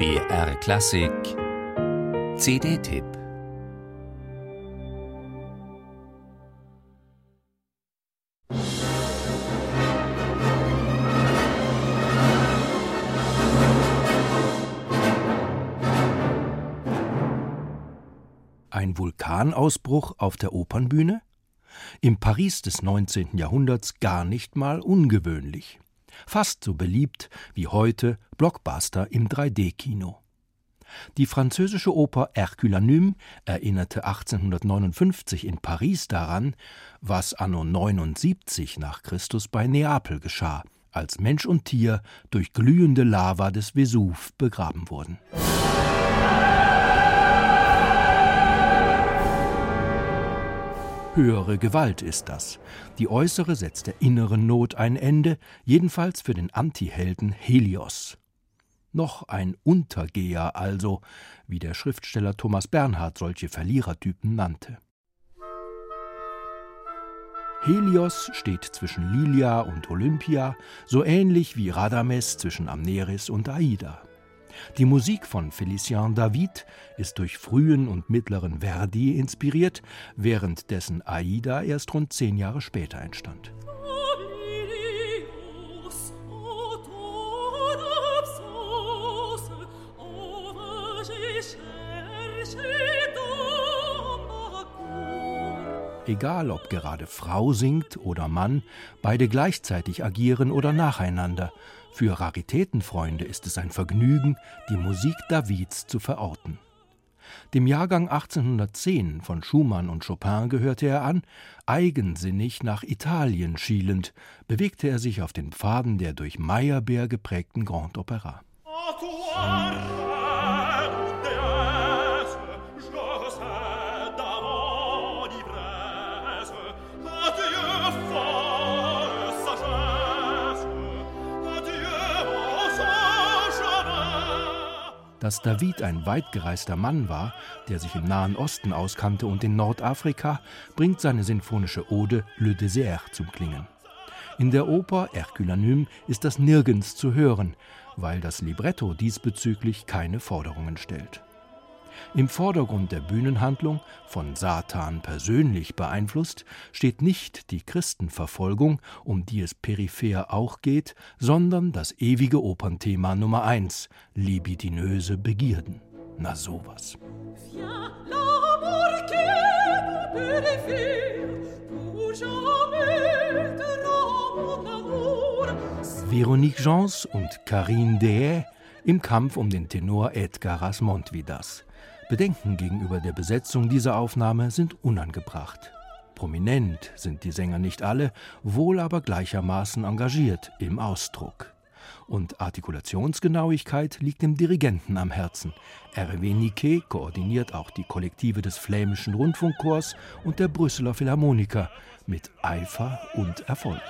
BR Klassik CD-Tipp Ein Vulkanausbruch auf der Opernbühne? Im Paris des 19. Jahrhunderts gar nicht mal ungewöhnlich. Fast so beliebt wie heute Blockbuster im 3D-Kino. Die französische Oper Herculanum erinnerte 1859 in Paris daran, was anno 79 nach Christus bei Neapel geschah, als Mensch und Tier durch glühende Lava des Vesuv begraben wurden. Höhere Gewalt ist das. Die äußere setzt der inneren Not ein Ende, jedenfalls für den Antihelden Helios. Noch ein Untergeher also, wie der Schriftsteller Thomas Bernhard solche Verlierertypen nannte. Helios steht zwischen Lilia und Olympia, so ähnlich wie Radames zwischen Amneris und Aida. Die Musik von Félicien David ist durch frühen und mittleren Verdi inspiriert, während dessen Aida erst rund zehn Jahre später entstand. Egal ob gerade Frau singt oder Mann, beide gleichzeitig agieren oder nacheinander. Für Raritätenfreunde ist es ein Vergnügen, die Musik Davids zu verorten. Dem Jahrgang 1810 von Schumann und Chopin gehörte er an, eigensinnig nach Italien schielend, bewegte er sich auf den Pfaden der durch Meyerbeer geprägten Grand Opera. Dass David ein weitgereister Mann war, der sich im Nahen Osten auskannte und in Nordafrika, bringt seine sinfonische Ode Le Désert zum Klingen. In der Oper Herculanum ist das nirgends zu hören, weil das Libretto diesbezüglich keine Forderungen stellt. Im Vordergrund der Bühnenhandlung, von Satan persönlich beeinflusst, steht nicht die Christenverfolgung, um die es peripher auch geht, sondern das ewige Opernthema Nummer eins, libidinöse Begierden. Na sowas. Veronique Jans und Karine Dehaye im Kampf um den Tenor Edgar Rasmont-Vidas. Bedenken gegenüber der Besetzung dieser Aufnahme sind unangebracht. Prominent sind die Sänger nicht alle, wohl aber gleichermaßen engagiert im Ausdruck. Und Artikulationsgenauigkeit liegt dem Dirigenten am Herzen. Hervé Niquet koordiniert auch die Kollektive des flämischen Rundfunkchors und der Brüsseler Philharmoniker mit Eifer und Erfolg.